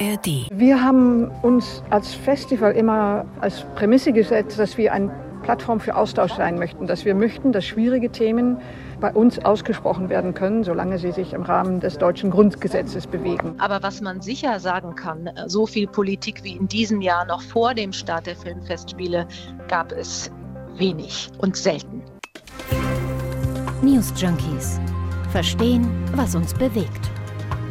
ARD. Wir haben uns als Festival immer als Prämisse gesetzt, dass wir eine Plattform für Austausch sein möchten, dass wir möchten, dass schwierige Themen bei uns ausgesprochen werden können, solange sie sich im Rahmen des deutschen Grundgesetzes bewegen. Aber was man sicher sagen kann, so viel Politik wie in diesem Jahr noch vor dem Start der Filmfestspiele gab es wenig und selten. News Junkies. Verstehen, was uns bewegt.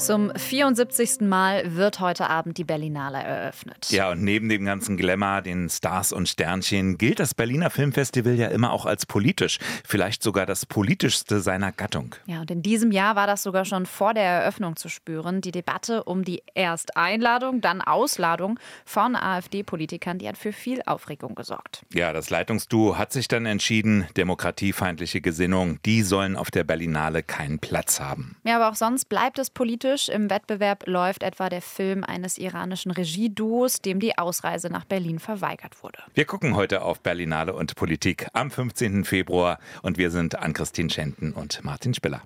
Zum 74. Mal wird heute Abend die Berlinale eröffnet. Ja, und neben dem ganzen Glamour, den Stars und Sternchen, gilt das Berliner Filmfestival ja immer auch als politisch. Vielleicht sogar das politischste seiner Gattung. Ja, und in diesem Jahr war das sogar schon vor der Eröffnung zu spüren. Die Debatte um die erst Einladung, dann Ausladung von AfD-Politikern, die hat für viel Aufregung gesorgt. Ja, das Leitungsduo hat sich dann entschieden, demokratiefeindliche Gesinnung, die sollen auf der Berlinale keinen Platz haben. Ja, aber auch sonst bleibt es politisch. Im Wettbewerb läuft etwa der Film eines iranischen Regieduos, dem die Ausreise nach Berlin verweigert wurde. Wir gucken heute auf Berlinale und Politik am 15. Februar und wir sind Ann-Christine Schenten und Martin Spiller.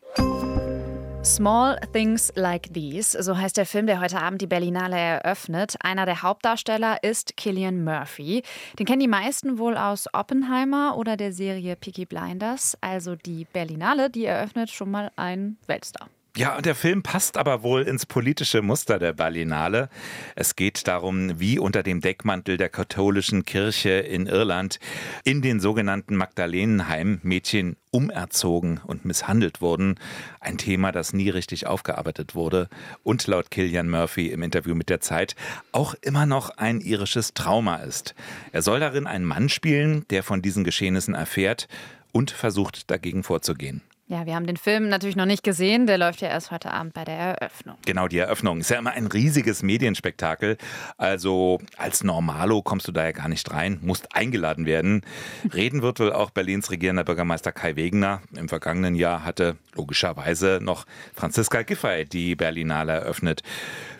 Small Things Like These, so heißt der Film, der heute Abend die Berlinale eröffnet. Einer der Hauptdarsteller ist Killian Murphy. Den kennen die meisten wohl aus Oppenheimer oder der Serie Peaky Blinders. Also die Berlinale, die eröffnet schon mal ein Weltstar. Ja, und der Film passt aber wohl ins politische Muster der Berlinale. Es geht darum, wie unter dem Deckmantel der katholischen Kirche in Irland in den sogenannten Magdalenenheim Mädchen umerzogen und misshandelt wurden. Ein Thema, das nie richtig aufgearbeitet wurde und laut Killian Murphy im Interview mit der Zeit auch immer noch ein irisches Trauma ist. Er soll darin einen Mann spielen, der von diesen Geschehnissen erfährt und versucht dagegen vorzugehen. Ja, wir haben den Film natürlich noch nicht gesehen. Der läuft ja erst heute Abend bei der Eröffnung. Genau, die Eröffnung ist ja immer ein riesiges Medienspektakel. Also als Normalo kommst du da ja gar nicht rein, musst eingeladen werden. Reden wird wohl auch Berlins regierender Bürgermeister Kai Wegener. Im vergangenen Jahr hatte logischerweise noch Franziska Giffey die Berlinale eröffnet.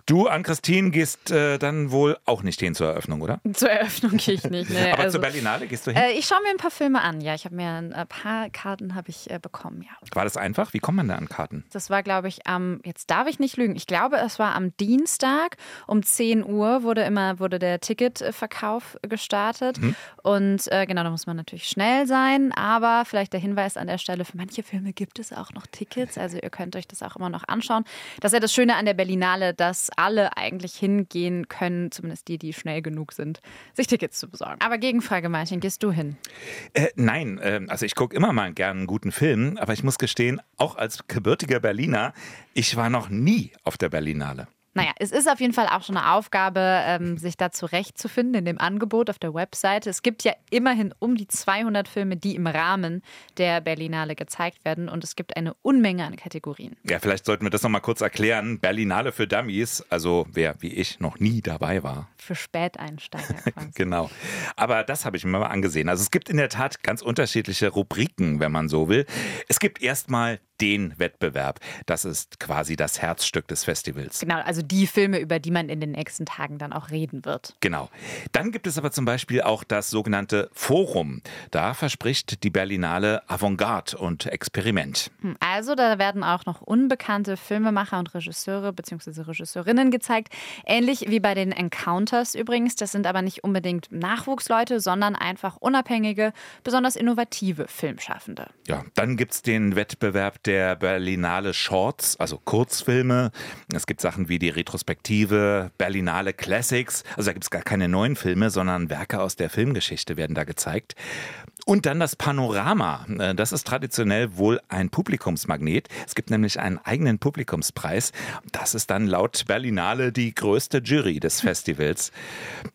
Du, Ann-Christine, gehst äh, dann wohl auch nicht hin zur Eröffnung, oder? Zur Eröffnung gehe ich nicht. Nee, Aber also, zur Berlinale gehst du hin? Äh, ich schaue mir ein paar Filme an. Ja, ich habe mir ein paar Karten habe ich äh, bekommen. Ja. War das einfach? Wie kommt man da an Karten? Das war, glaube ich, am, jetzt darf ich nicht lügen, ich glaube, es war am Dienstag um 10 Uhr wurde immer wurde der Ticketverkauf gestartet. Mhm. Und äh, genau, da muss man natürlich schnell sein. Aber vielleicht der Hinweis an der Stelle, für manche Filme gibt es auch noch Tickets. Also ihr könnt euch das auch immer noch anschauen. Das ist ja das Schöne an der Berlinale, dass alle eigentlich hingehen können, zumindest die, die schnell genug sind, sich Tickets zu besorgen. Aber Gegenfrage, Martin, gehst du hin? Äh, nein, äh, also ich gucke immer mal gerne einen guten Film, aber ich muss gestehen, auch als gebürtiger Berliner, ich war noch nie auf der Berlinale. Naja, es ist auf jeden Fall auch schon eine Aufgabe, ähm, sich da zurechtzufinden in dem Angebot auf der Webseite. Es gibt ja immerhin um die 200 Filme, die im Rahmen der Berlinale gezeigt werden und es gibt eine Unmenge an Kategorien. Ja, vielleicht sollten wir das nochmal kurz erklären. Berlinale für Dummies, also wer wie ich noch nie dabei war. Für Späteinsteiger genau. Aber das habe ich mir mal angesehen. Also es gibt in der Tat ganz unterschiedliche Rubriken, wenn man so will. Es gibt erstmal den Wettbewerb. Das ist quasi das Herzstück des Festivals. Genau, also die Filme, über die man in den nächsten Tagen dann auch reden wird. Genau. Dann gibt es aber zum Beispiel auch das sogenannte Forum. Da verspricht die Berlinale Avantgarde und Experiment. Hm, Also da werden auch noch unbekannte Filmemacher und Regisseure bzw. Regisseurinnen gezeigt. Ähnlich wie bei den Encounters übrigens. Das sind aber nicht unbedingt Nachwuchsleute, sondern einfach unabhängige, besonders innovative Filmschaffende. Ja, dann gibt es den Wettbewerb der Berlinale Shorts, also Kurzfilme. Es gibt Sachen wie die Retrospektive, Berlinale Classics. Also da gibt es gar keine neuen Filme, sondern Werke aus der Filmgeschichte werden da gezeigt. Und dann das Panorama. Äh, Das ist traditionell wohl ein Publikumsmagnet. Es gibt nämlich einen eigenen Publikumspreis. Das ist dann laut Berlinale die größte Jury des Festivals.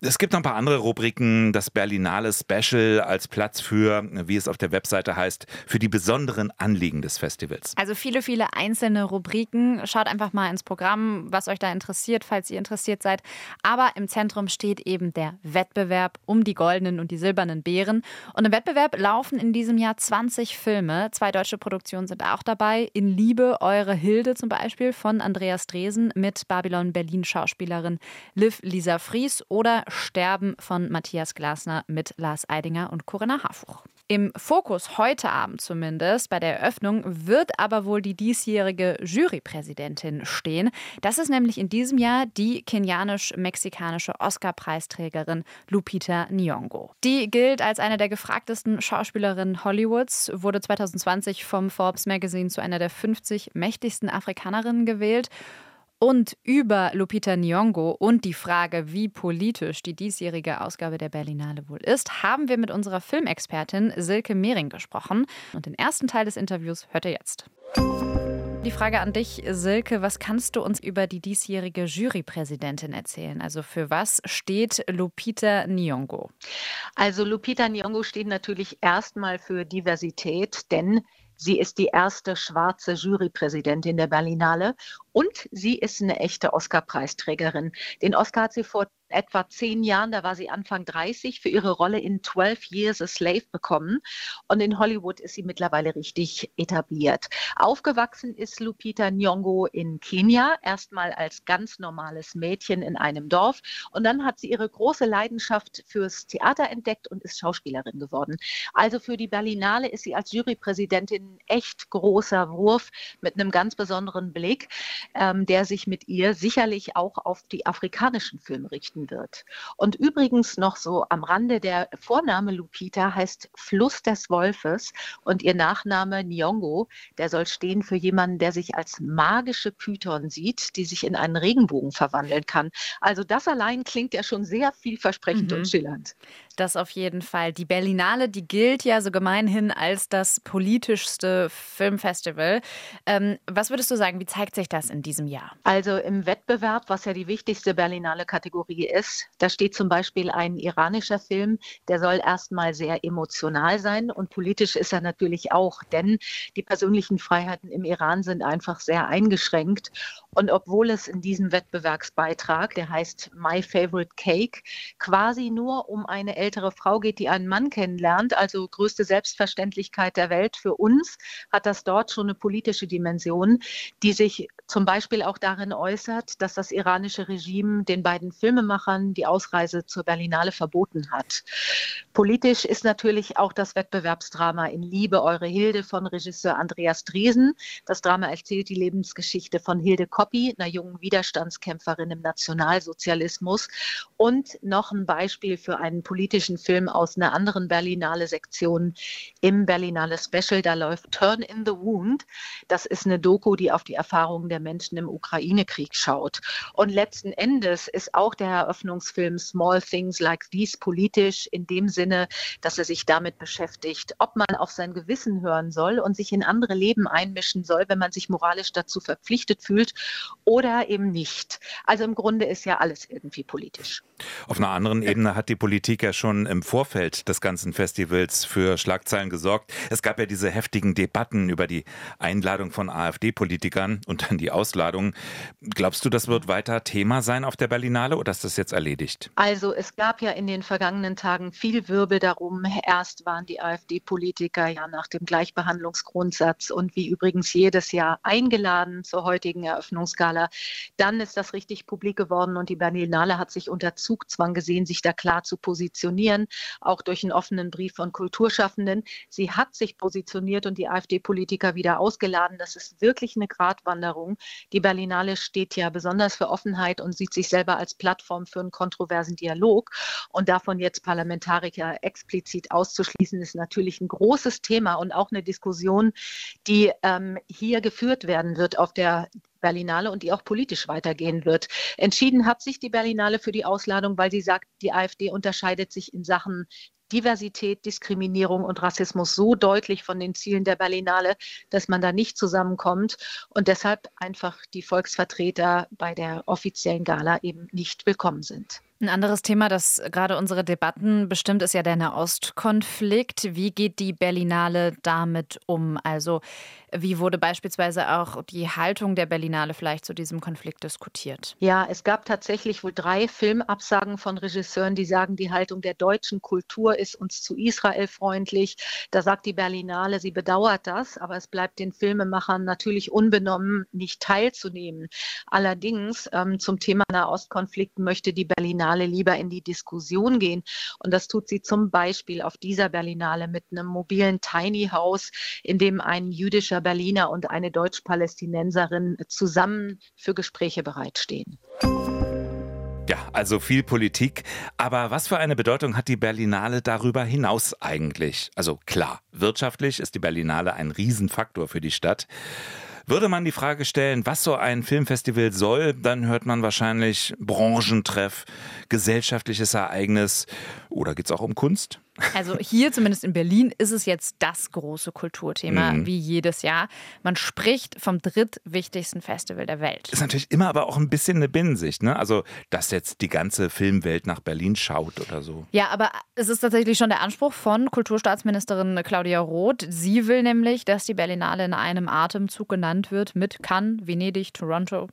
Es gibt noch ein paar andere Rubriken. Das Berlinale Special als Platz für, wie es auf der Webseite heißt, für die besonderen Anliegen des Festivals. Also viele, viele einzelne Rubriken. Schaut einfach mal ins Programm, was euch da interessiert, falls ihr interessiert seid. Aber im Zentrum steht eben der Wettbewerb um die goldenen und die silbernen Beeren. Und im Wettbewerb laufen in diesem Jahr 20 Filme. Zwei deutsche Produktionen sind auch dabei. In Liebe, Eure Hilde zum Beispiel von Andreas Dresen mit Babylon Berlin Schauspielerin Liv Lisa Fries oder Sterben von Matthias Glasner mit Lars Eidinger und Corinna Harfuch. Im Fokus heute Abend zumindest bei der Eröffnung wird aber wohl die diesjährige Jurypräsidentin stehen. Das ist nämlich in diesem Jahr die kenianisch-mexikanische Oscar-Preisträgerin Lupita Nyong'o. Die gilt als eine der gefragtesten Schauspielerinnen Hollywoods, wurde 2020 vom Forbes Magazine zu einer der 50 mächtigsten Afrikanerinnen gewählt und über Lupita Nyong'o und die Frage, wie politisch die diesjährige Ausgabe der Berlinale wohl ist, haben wir mit unserer Filmexpertin Silke Mehring gesprochen. Und den ersten Teil des Interviews hört ihr jetzt. Die Frage an dich, Silke, was kannst du uns über die diesjährige Jurypräsidentin erzählen? Also für was steht Lupita Nyong'o? Also Lupita Nyong'o steht natürlich erstmal für Diversität, denn Sie ist die erste schwarze Jurypräsidentin der Berlinale und sie ist eine echte Oscar-Preisträgerin. Den Oscar hat sie vor etwa zehn Jahren, da war sie Anfang 30, für ihre Rolle in 12 Years a Slave bekommen. Und in Hollywood ist sie mittlerweile richtig etabliert. Aufgewachsen ist Lupita Nyong'o in Kenia, erstmal als ganz normales Mädchen in einem Dorf. Und dann hat sie ihre große Leidenschaft fürs Theater entdeckt und ist Schauspielerin geworden. Also für die Berlinale ist sie als Jurypräsidentin echt großer Wurf mit einem ganz besonderen Blick, ähm, der sich mit ihr sicherlich auch auf die afrikanischen Filme richten gefunden wird. Und übrigens noch so am Rande, der Vorname Lupita heißt Fluss des Wolfes und ihr Nachname Nyongo, der soll stehen für jemanden, der sich als magische Python sieht, die sich in einen Regenbogen verwandeln kann. Also das allein klingt ja schon sehr vielversprechend mhm. und schillernd. Das auf jeden Fall. Die Berlinale, die gilt ja so gemeinhin als das politischste Filmfestival. Ähm, was würdest du sagen, wie zeigt sich das in diesem Jahr? Also im Wettbewerb, was ja die wichtigste Berlinale Kategorie ist, da steht zum Beispiel ein iranischer Film, der soll erstmal sehr emotional sein und politisch ist er natürlich auch, denn die persönlichen Freiheiten im Iran sind einfach sehr eingeschränkt. Und obwohl es in diesem Wettbewerbsbeitrag, der heißt My Favorite Cake, quasi nur um eine ältere Frau geht, die einen Mann kennenlernt, also größte Selbstverständlichkeit der Welt für uns, hat das dort schon eine politische Dimension, die sich zum Beispiel auch darin äußert, dass das iranische Regime den beiden Filmemachern die Ausreise zur Berlinale verboten hat. Politisch ist natürlich auch das Wettbewerbsdrama in Liebe, Eure Hilde von Regisseur Andreas Driesen. Das Drama erzählt die Lebensgeschichte von Hilde Koppi, einer jungen Widerstandskämpferin im Nationalsozialismus. Und noch ein Beispiel für einen politischen Film aus einer anderen Berlinale Sektion im Berlinale Special. Da läuft Turn in the Wound. Das ist eine Doku, die auf die Erfahrungen der Menschen im Ukraine-Krieg schaut. Und letzten Endes ist auch der Eröffnungsfilm Small Things Like These politisch in dem Sinne, dass er sich damit beschäftigt, ob man auf sein Gewissen hören soll und sich in andere Leben einmischen soll, wenn man sich moralisch dazu verpflichtet fühlt oder eben nicht. Also im Grunde ist ja alles irgendwie politisch. Auf einer anderen Ebene hat die Politik ja schon im Vorfeld des ganzen Festivals für Schlagzeilen gesorgt. Es gab ja diese heftigen Debatten über die Einladung von AfD-Politikern und dann die Ausladung. Glaubst du, das wird weiter Thema sein auf der Berlinale oder ist das jetzt erledigt? Also es gab ja in den vergangenen Tagen viel Wirbel darum. Erst waren die AfD-Politiker ja nach dem Gleichbehandlungsgrundsatz und wie übrigens jedes Jahr eingeladen zur heutigen Eröffnungsgala. Dann ist das richtig publik geworden und die Berlinale hat sich unter Zugzwang gesehen, sich da klar zu positionieren, auch durch einen offenen Brief von Kulturschaffenden. Sie hat sich positioniert und die AfD-Politiker wieder ausgeladen. Das ist wirklich eine Gratwanderung. Die Berlinale steht ja besonders für Offenheit und sieht sich selber als Plattform für einen kontroversen Dialog. Und davon jetzt Parlamentarier explizit auszuschließen, ist natürlich ein großes Thema und auch eine Diskussion, die ähm, hier geführt werden wird auf der Berlinale und die auch politisch weitergehen wird. Entschieden hat sich die Berlinale für die Ausladung, weil sie sagt, die AfD unterscheidet sich in Sachen Diversität, Diskriminierung und Rassismus so deutlich von den Zielen der Berlinale, dass man da nicht zusammenkommt und deshalb einfach die Volksvertreter bei der offiziellen Gala eben nicht willkommen sind. Ein anderes Thema, das gerade unsere Debatten bestimmt, ist ja der Nahostkonflikt. Wie geht die Berlinale damit um? Also wie wurde beispielsweise auch die Haltung der Berlinale vielleicht zu diesem Konflikt diskutiert? Ja, es gab tatsächlich wohl drei Filmabsagen von Regisseuren, die sagen, die Haltung der deutschen Kultur ist uns zu Israel freundlich. Da sagt die Berlinale, sie bedauert das, aber es bleibt den Filmemachern natürlich unbenommen, nicht teilzunehmen. Allerdings ähm, zum Thema Nahostkonflikt möchte die Berlinale Berlinale lieber in die Diskussion gehen. Und das tut sie zum Beispiel auf dieser Berlinale mit einem mobilen Tiny House, in dem ein jüdischer Berliner und eine Deutsch-Palästinenserin zusammen für Gespräche bereitstehen. Ja, also viel Politik. Aber was für eine Bedeutung hat die Berlinale darüber hinaus eigentlich? Also klar, wirtschaftlich ist die Berlinale ein Riesenfaktor für die Stadt. Würde man die Frage stellen, was so ein Filmfestival soll, dann hört man wahrscheinlich Branchentreff, gesellschaftliches Ereignis oder geht es auch um Kunst? Also hier zumindest in Berlin ist es jetzt das große Kulturthema, mhm. wie jedes Jahr. Man spricht vom drittwichtigsten Festival der Welt. Ist natürlich immer aber auch ein bisschen eine Binnensicht, ne? Also, dass jetzt die ganze Filmwelt nach Berlin schaut oder so. Ja, aber es ist tatsächlich schon der Anspruch von Kulturstaatsministerin Claudia Roth. Sie will nämlich, dass die Berlinale in einem Atemzug genannt wird mit Cannes, Venedig, Toronto.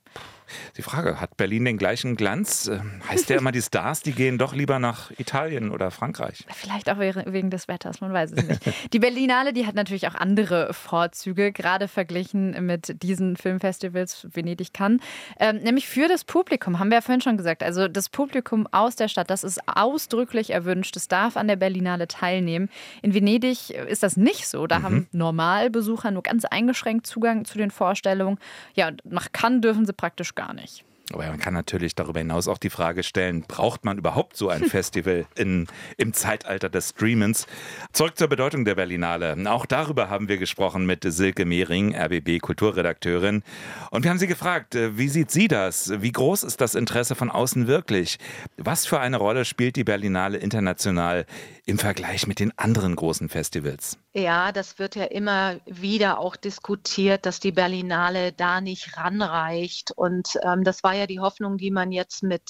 Die Frage, hat Berlin den gleichen Glanz? Ähm, heißt ja immer, die Stars, die gehen doch lieber nach Italien oder Frankreich. Vielleicht auch wegen des Wetters, man weiß es nicht. Die Berlinale, die hat natürlich auch andere Vorzüge, gerade verglichen mit diesen Filmfestivals Venedig kann. Ähm, nämlich für das Publikum, haben wir ja vorhin schon gesagt. Also das Publikum aus der Stadt, das ist ausdrücklich erwünscht. Es darf an der Berlinale teilnehmen. In Venedig ist das nicht so. Da mhm. haben Normalbesucher nur ganz eingeschränkt Zugang zu den Vorstellungen. Ja, nach Cannes dürfen sie praktisch gar nicht. Aber man kann natürlich darüber hinaus auch die Frage stellen, braucht man überhaupt so ein Festival in, im Zeitalter des Streamens? Zurück zur Bedeutung der Berlinale. Auch darüber haben wir gesprochen mit Silke Mehring, RBB Kulturredakteurin. Und wir haben sie gefragt, äh, wie sieht sie das? Wie groß ist das Interesse von außen wirklich? Was für eine Rolle spielt die Berlinale international im Vergleich mit den anderen großen Festivals? Ja, das wird ja immer wieder auch diskutiert, dass die Berlinale da nicht ranreicht. Und ähm, das war ja die Hoffnung, die man jetzt mit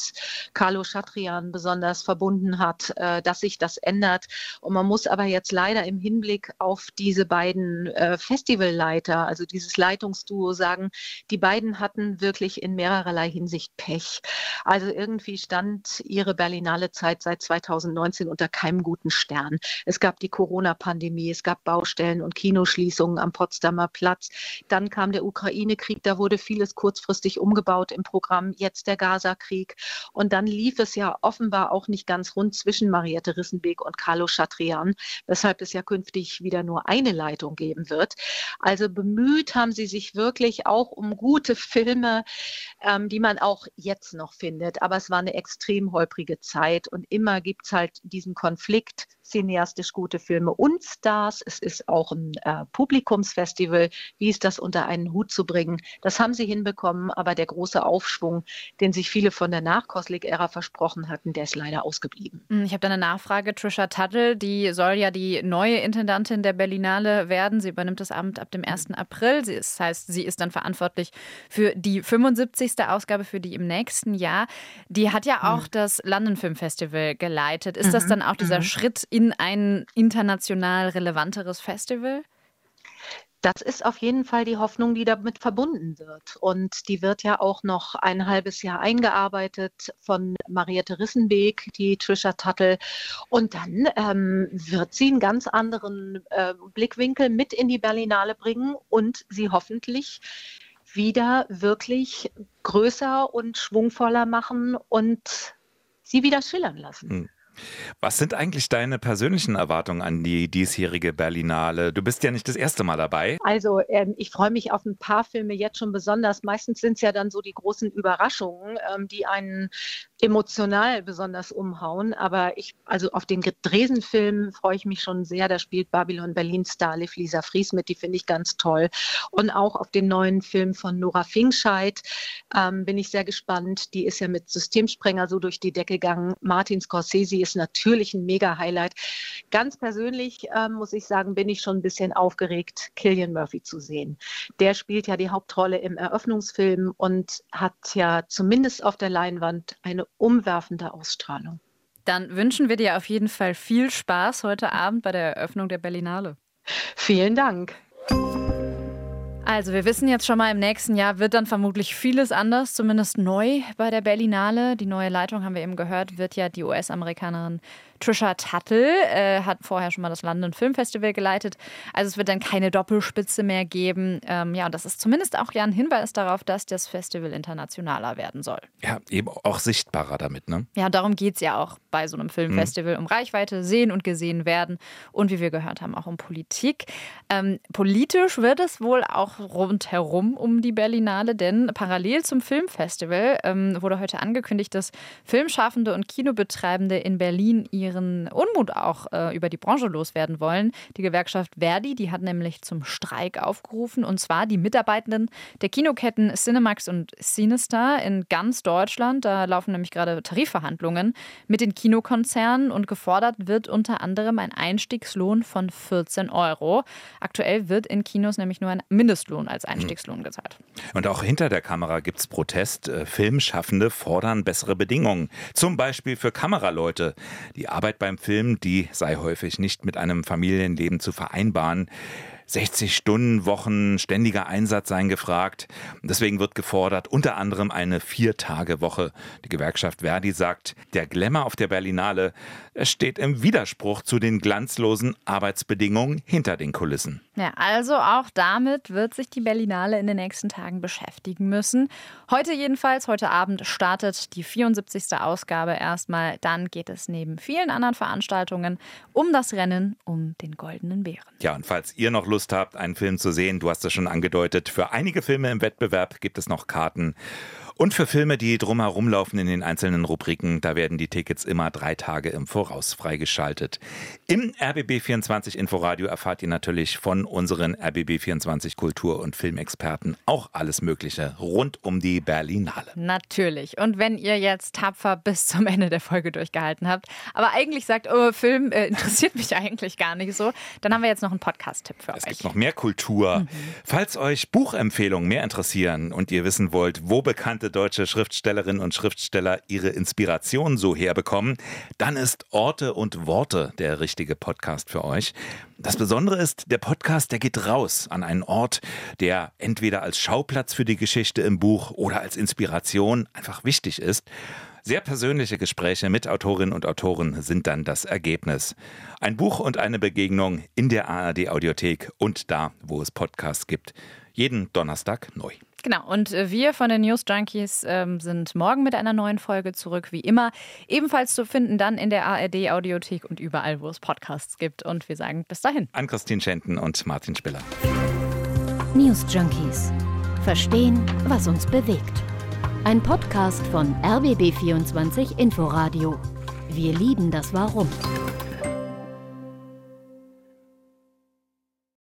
Carlo Chatrian besonders verbunden hat, äh, dass sich das ändert. Und man muss aber jetzt leider im Hinblick auf diese beiden äh, Festivalleiter, also dieses Leitungsduo sagen, die beiden hatten wirklich in mehrererlei Hinsicht Pech. Also irgendwie stand ihre Berlinale Zeit seit 2019 unter keinem guten Stern. Es gab die Corona-Pandemie, es gab Baustellen und Kinoschließungen am Potsdamer Platz. Dann kam der Ukraine-Krieg, da wurde vieles kurzfristig umgebaut im Programm Programm, jetzt der Gaza-Krieg. Und dann lief es ja offenbar auch nicht ganz rund zwischen Mariette Rissenbeek und Carlo Chatrian, weshalb es ja künftig wieder nur eine Leitung geben wird. Also bemüht haben sie sich wirklich auch um gute Filme, ähm, die man auch jetzt noch findet. Aber es war eine extrem holprige Zeit und immer gibt es halt diesen Konflikt cineastisch gute Filme und Stars. Es ist auch ein äh, Publikumsfestival. Wie ist das unter einen Hut zu bringen? Das haben sie hinbekommen, aber der große Aufschwung, den sich viele von der Nachkostlik-Ära versprochen hatten, der ist leider ausgeblieben. Hm, ich habe da eine Nachfrage. Trisha Tuttle, die soll ja die neue Intendantin der Berlinale werden. Sie übernimmt das Amt ab dem 1. April. Das heißt, sie ist dann verantwortlich für die 75. Ausgabe für die im nächsten Jahr. Die hat ja auch mhm. das London Film Festival geleitet. Ist mhm. das dann auch dieser mhm. Schritt in ein international relevanteres Festival? Das ist auf jeden Fall die Hoffnung, die damit verbunden wird. Und die wird ja auch noch ein halbes Jahr eingearbeitet von Mariette Rissenbeek, die Trisha Tuttle. Und dann ähm, wird sie einen ganz anderen äh, Blickwinkel mit in die Berlinale bringen und sie hoffentlich wieder wirklich größer und schwungvoller machen und sie wieder schillern lassen. Hm. Was sind eigentlich deine persönlichen Erwartungen an die diesjährige Berlinale? Du bist ja nicht das erste Mal dabei. Also ähm, ich freue mich auf ein paar Filme jetzt schon besonders. Meistens sind es ja dann so die großen Überraschungen, ähm, die einen emotional besonders umhauen. Aber ich, also auf den Dresen-Film freue ich mich schon sehr. Da spielt Babylon Berlin Star Liv Lisa Fries mit, die finde ich ganz toll. Und auch auf den neuen Film von Nora Fingscheid ähm, bin ich sehr gespannt. Die ist ja mit Systemsprenger so durch die Decke gegangen. Martin Scorsese ist natürlich ein Mega-Highlight. Ganz persönlich ähm, muss ich sagen, bin ich schon ein bisschen aufgeregt, Killian Murphy zu sehen. Der spielt ja die Hauptrolle im Eröffnungsfilm und hat ja zumindest auf der Leinwand eine umwerfende Ausstrahlung. Dann wünschen wir dir auf jeden Fall viel Spaß heute Abend bei der Eröffnung der Berlinale. Vielen Dank. Also wir wissen jetzt schon mal, im nächsten Jahr wird dann vermutlich vieles anders, zumindest neu bei der Berlinale. Die neue Leitung, haben wir eben gehört, wird ja die US-Amerikanerin Trisha Tuttle äh, hat vorher schon mal das London Film Festival geleitet. Also es wird dann keine Doppelspitze mehr geben. Ähm, ja, und das ist zumindest auch ja ein Hinweis darauf, dass das Festival internationaler werden soll. Ja, eben auch sichtbarer damit, ne? Ja, darum geht es ja auch bei so einem Filmfestival, mhm. um Reichweite, sehen und gesehen werden und wie wir gehört haben, auch um Politik. Ähm, politisch wird es wohl auch rundherum um die Berlinale, denn parallel zum Filmfestival ähm, wurde heute angekündigt, dass Filmschaffende und Kinobetreibende in Berlin ihren Unmut auch äh, über die Branche loswerden wollen. Die Gewerkschaft Verdi, die hat nämlich zum Streik aufgerufen und zwar die Mitarbeitenden der Kinoketten Cinemax und Cinestar in ganz Deutschland. Da laufen nämlich gerade Tarifverhandlungen mit den Kinokonzernen und gefordert wird unter anderem ein Einstiegslohn von 14 Euro. Aktuell wird in Kinos nämlich nur ein Mindestlohn als Einstiegslohn gezahlt. Und auch hinter der Kamera gibt es Protest. Äh, Filmschaffende fordern bessere Bedingungen. Zum Beispiel für Kameraleute. Die Arbeit beim Film, die sei häufig nicht mit einem Familienleben zu vereinbaren. 60 Stunden Wochen, ständiger Einsatz seien gefragt. Deswegen wird gefordert, unter anderem eine Vier-Tage-Woche. Die Gewerkschaft Verdi sagt, der Glamour auf der Berlinale steht im Widerspruch zu den glanzlosen Arbeitsbedingungen hinter den Kulissen. Ja, also auch damit wird sich die Berlinale in den nächsten Tagen beschäftigen müssen. Heute jedenfalls, heute Abend startet die 74. Ausgabe erstmal. Dann geht es neben vielen anderen Veranstaltungen um das Rennen um den goldenen Bären. Ja, und falls ihr noch Lust habt, einen Film zu sehen, du hast es schon angedeutet, für einige Filme im Wettbewerb gibt es noch Karten. Und für Filme, die drumherum laufen in den einzelnen Rubriken, da werden die Tickets immer drei Tage im Voraus freigeschaltet. Im RBB24 Inforadio erfahrt ihr natürlich von unseren RBB24 Kultur- und Filmexperten auch alles Mögliche rund um die Berlinale. Natürlich. Und wenn ihr jetzt tapfer bis zum Ende der Folge durchgehalten habt, aber eigentlich sagt, oh, Film äh, interessiert mich eigentlich gar nicht so, dann haben wir jetzt noch einen Podcast-Tipp für es euch. Es gibt noch mehr Kultur. Mhm. Falls euch Buchempfehlungen mehr interessieren und ihr wissen wollt, wo bekannte bekannte deutsche Schriftstellerinnen und Schriftsteller ihre Inspiration so herbekommen, dann ist Orte und Worte der richtige Podcast für euch. Das Besondere ist, der Podcast, der geht raus an einen Ort, der entweder als Schauplatz für die Geschichte im Buch oder als Inspiration einfach wichtig ist. Sehr persönliche Gespräche mit Autorinnen und Autoren sind dann das Ergebnis. Ein Buch und eine Begegnung in der ARD Audiothek und da, wo es Podcasts gibt. Jeden Donnerstag neu. Genau, und äh, wir von den News Junkies ähm, sind morgen mit einer neuen Folge zurück, wie immer. Ebenfalls zu finden dann in der ARD Audiothek und überall, wo es Podcasts gibt. Und wir sagen bis dahin. An Christine Schenten und Martin Spiller. News Junkies. Verstehen, was uns bewegt. Ein Podcast von RBB24 Inforadio. Wir lieben das Warum.